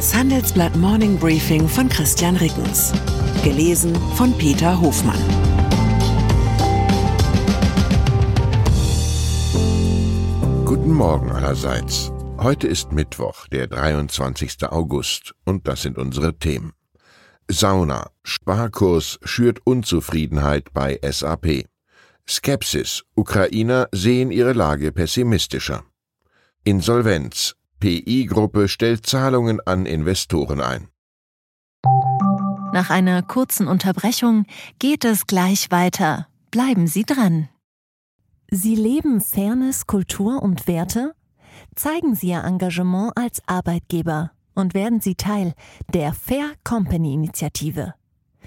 Das Handelsblatt Morning Briefing von Christian Rickens. Gelesen von Peter Hofmann. Guten Morgen allerseits. Heute ist Mittwoch, der 23. August, und das sind unsere Themen. Sauna. Sparkurs schürt Unzufriedenheit bei SAP. Skepsis. Ukrainer sehen ihre Lage pessimistischer. Insolvenz. PI-Gruppe stellt Zahlungen an Investoren ein. Nach einer kurzen Unterbrechung geht es gleich weiter. Bleiben Sie dran. Sie leben Fairness, Kultur und Werte? Zeigen Sie Ihr Engagement als Arbeitgeber und werden Sie Teil der Fair Company Initiative.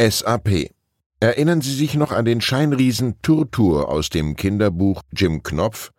SAP. Erinnern Sie sich noch an den Scheinriesen Turtur aus dem Kinderbuch Jim Knopf?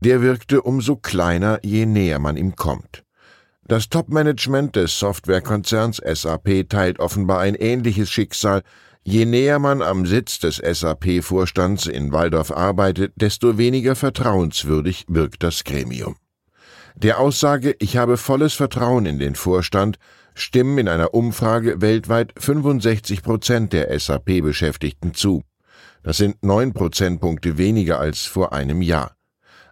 Der wirkte umso kleiner, je näher man ihm kommt. Das Top-Management des Softwarekonzerns SAP teilt offenbar ein ähnliches Schicksal. Je näher man am Sitz des SAP-Vorstands in Waldorf arbeitet, desto weniger vertrauenswürdig wirkt das Gremium. Der Aussage, ich habe volles Vertrauen in den Vorstand, stimmen in einer Umfrage weltweit 65 Prozent der SAP-Beschäftigten zu. Das sind neun Prozentpunkte weniger als vor einem Jahr.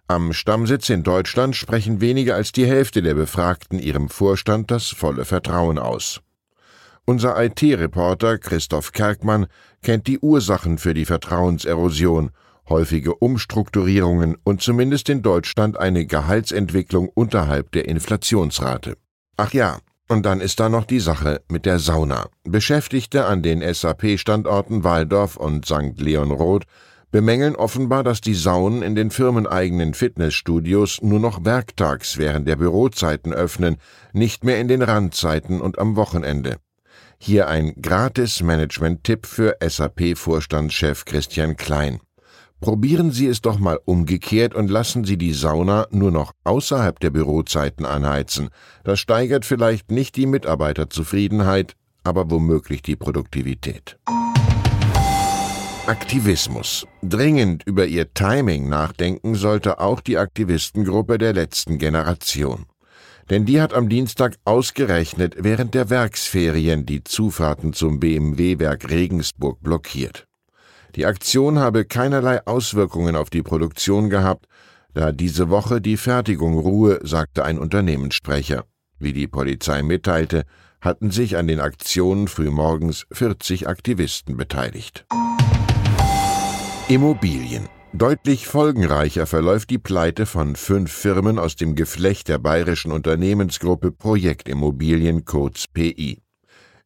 Am Stammsitz in Deutschland sprechen weniger als die Hälfte der Befragten ihrem Vorstand das volle Vertrauen aus. Unser IT-Reporter Christoph Kerkmann kennt die Ursachen für die Vertrauenserosion, häufige Umstrukturierungen und zumindest in Deutschland eine Gehaltsentwicklung unterhalb der Inflationsrate. Ach ja, und dann ist da noch die Sache mit der Sauna. Beschäftigte an den SAP-Standorten Waldorf und St. Leonroth bemängeln offenbar, dass die Saunen in den firmeneigenen Fitnessstudios nur noch werktags während der Bürozeiten öffnen, nicht mehr in den Randzeiten und am Wochenende. Hier ein gratis Management-Tipp für SAP-Vorstandschef Christian Klein. Probieren Sie es doch mal umgekehrt und lassen Sie die Sauna nur noch außerhalb der Bürozeiten anheizen. Das steigert vielleicht nicht die Mitarbeiterzufriedenheit, aber womöglich die Produktivität. Aktivismus. Dringend über ihr Timing nachdenken sollte auch die Aktivistengruppe der letzten Generation. Denn die hat am Dienstag ausgerechnet während der Werksferien die Zufahrten zum BMW-Werk Regensburg blockiert. Die Aktion habe keinerlei Auswirkungen auf die Produktion gehabt, da diese Woche die Fertigung ruhe, sagte ein Unternehmenssprecher. Wie die Polizei mitteilte, hatten sich an den Aktionen frühmorgens 40 Aktivisten beteiligt. Immobilien. Deutlich folgenreicher verläuft die Pleite von fünf Firmen aus dem Geflecht der bayerischen Unternehmensgruppe Projektimmobilien kurz PI.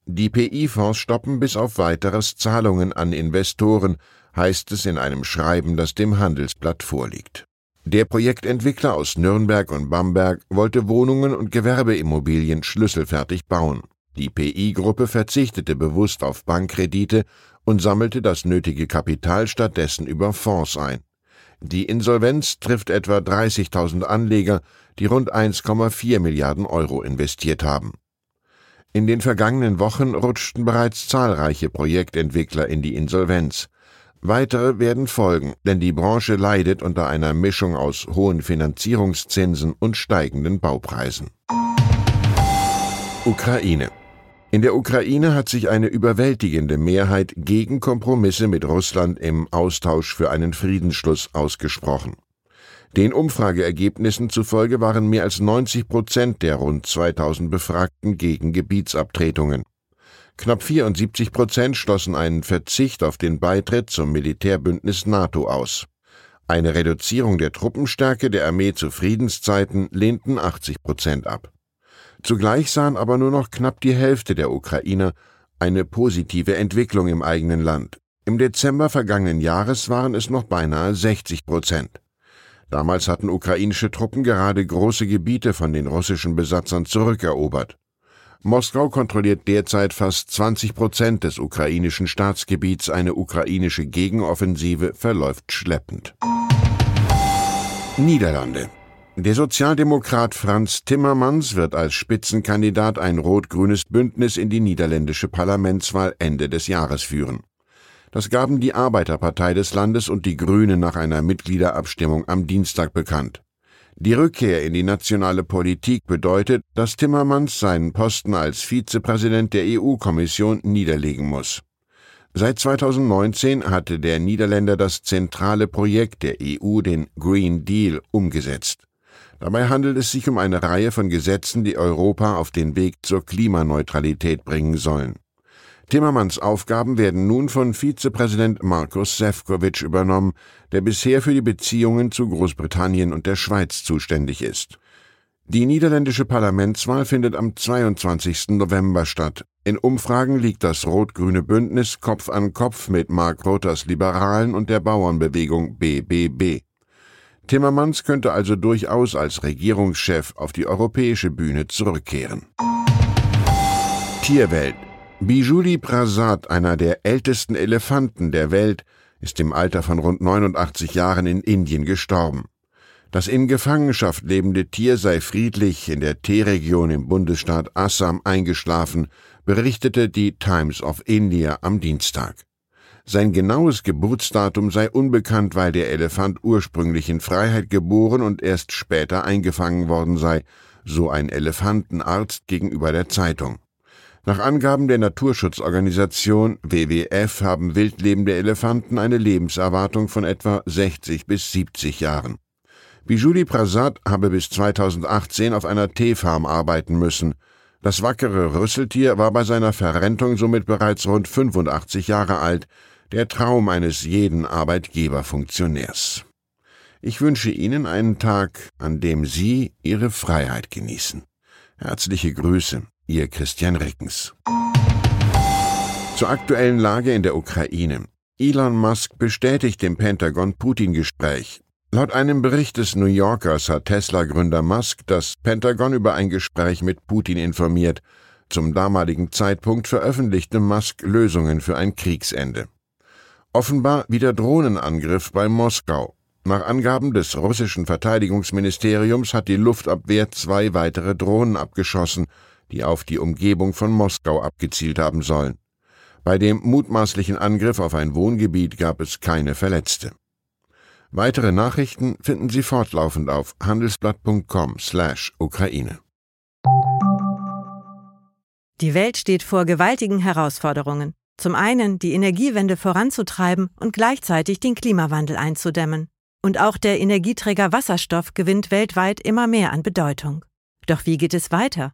Die PI-Fonds stoppen bis auf weiteres Zahlungen an Investoren, heißt es in einem Schreiben, das dem Handelsblatt vorliegt. Der Projektentwickler aus Nürnberg und Bamberg wollte Wohnungen und Gewerbeimmobilien schlüsselfertig bauen. Die PI-Gruppe verzichtete bewusst auf Bankkredite und sammelte das nötige Kapital stattdessen über Fonds ein. Die Insolvenz trifft etwa 30.000 Anleger, die rund 1,4 Milliarden Euro investiert haben. In den vergangenen Wochen rutschten bereits zahlreiche Projektentwickler in die Insolvenz. Weitere werden folgen, denn die Branche leidet unter einer Mischung aus hohen Finanzierungszinsen und steigenden Baupreisen. Ukraine in der Ukraine hat sich eine überwältigende Mehrheit gegen Kompromisse mit Russland im Austausch für einen Friedensschluss ausgesprochen. Den Umfrageergebnissen zufolge waren mehr als 90 Prozent der rund 2000 Befragten gegen Gebietsabtretungen. Knapp 74 Prozent schlossen einen Verzicht auf den Beitritt zum Militärbündnis NATO aus. Eine Reduzierung der Truppenstärke der Armee zu Friedenszeiten lehnten 80 Prozent ab. Zugleich sahen aber nur noch knapp die Hälfte der Ukrainer eine positive Entwicklung im eigenen Land. Im Dezember vergangenen Jahres waren es noch beinahe 60 Prozent. Damals hatten ukrainische Truppen gerade große Gebiete von den russischen Besatzern zurückerobert. Moskau kontrolliert derzeit fast 20 Prozent des ukrainischen Staatsgebiets. Eine ukrainische Gegenoffensive verläuft schleppend. Niederlande. Der Sozialdemokrat Franz Timmermans wird als Spitzenkandidat ein rot-grünes Bündnis in die niederländische Parlamentswahl Ende des Jahres führen. Das gaben die Arbeiterpartei des Landes und die Grünen nach einer Mitgliederabstimmung am Dienstag bekannt. Die Rückkehr in die nationale Politik bedeutet, dass Timmermans seinen Posten als Vizepräsident der EU-Kommission niederlegen muss. Seit 2019 hatte der Niederländer das zentrale Projekt der EU, den Green Deal, umgesetzt. Dabei handelt es sich um eine Reihe von Gesetzen, die Europa auf den Weg zur Klimaneutralität bringen sollen. Timmermans Aufgaben werden nun von Vizepräsident Markus Sefcovic übernommen, der bisher für die Beziehungen zu Großbritannien und der Schweiz zuständig ist. Die niederländische Parlamentswahl findet am 22. November statt. In Umfragen liegt das rot-grüne Bündnis Kopf an Kopf mit Mark Roters Liberalen und der Bauernbewegung BBB. Timmermans könnte also durchaus als Regierungschef auf die europäische Bühne zurückkehren. Tierwelt Bijuli Prasad, einer der ältesten Elefanten der Welt, ist im Alter von rund 89 Jahren in Indien gestorben. Das in Gefangenschaft lebende Tier sei friedlich in der T-Region im Bundesstaat Assam eingeschlafen, berichtete die Times of India am Dienstag. Sein genaues Geburtsdatum sei unbekannt, weil der Elefant ursprünglich in Freiheit geboren und erst später eingefangen worden sei, so ein Elefantenarzt gegenüber der Zeitung. Nach Angaben der Naturschutzorganisation WWF haben wildlebende Elefanten eine Lebenserwartung von etwa 60 bis 70 Jahren. Bijuli Prasad habe bis 2018 auf einer Teefarm arbeiten müssen. Das wackere Rüsseltier war bei seiner Verrentung somit bereits rund 85 Jahre alt, der Traum eines jeden Arbeitgeberfunktionärs. Ich wünsche Ihnen einen Tag, an dem Sie Ihre Freiheit genießen. Herzliche Grüße, Ihr Christian Rickens. Zur aktuellen Lage in der Ukraine. Elon Musk bestätigt dem Pentagon Putin-Gespräch. Laut einem Bericht des New Yorkers hat Tesla-Gründer Musk das Pentagon über ein Gespräch mit Putin informiert. Zum damaligen Zeitpunkt veröffentlichte Musk Lösungen für ein Kriegsende. Offenbar wieder Drohnenangriff bei Moskau. Nach Angaben des russischen Verteidigungsministeriums hat die Luftabwehr zwei weitere Drohnen abgeschossen, die auf die Umgebung von Moskau abgezielt haben sollen. Bei dem mutmaßlichen Angriff auf ein Wohngebiet gab es keine Verletzte. Weitere Nachrichten finden Sie fortlaufend auf handelsblatt.com/Ukraine. Die Welt steht vor gewaltigen Herausforderungen. Zum einen die Energiewende voranzutreiben und gleichzeitig den Klimawandel einzudämmen. Und auch der Energieträger Wasserstoff gewinnt weltweit immer mehr an Bedeutung. Doch wie geht es weiter?